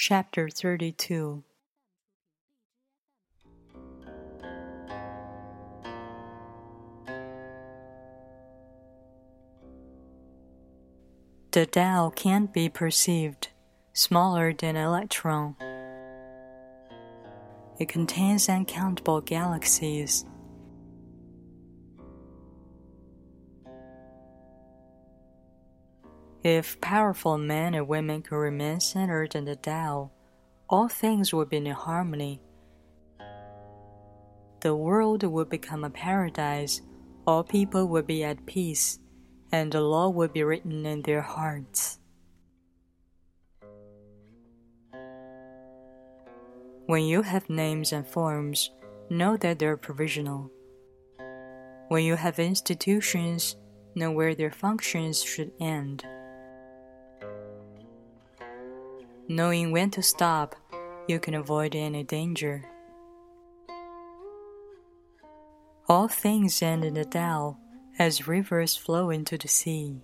Chapter 32 The Tao can't be perceived, smaller than an electron. It contains uncountable galaxies. If powerful men and women could remain centered in the Tao, all things would be in harmony. The world would become a paradise, all people would be at peace, and the law would be written in their hearts. When you have names and forms, know that they're provisional. When you have institutions, know where their functions should end. Knowing when to stop, you can avoid any danger. All things end in the Tao as rivers flow into the sea.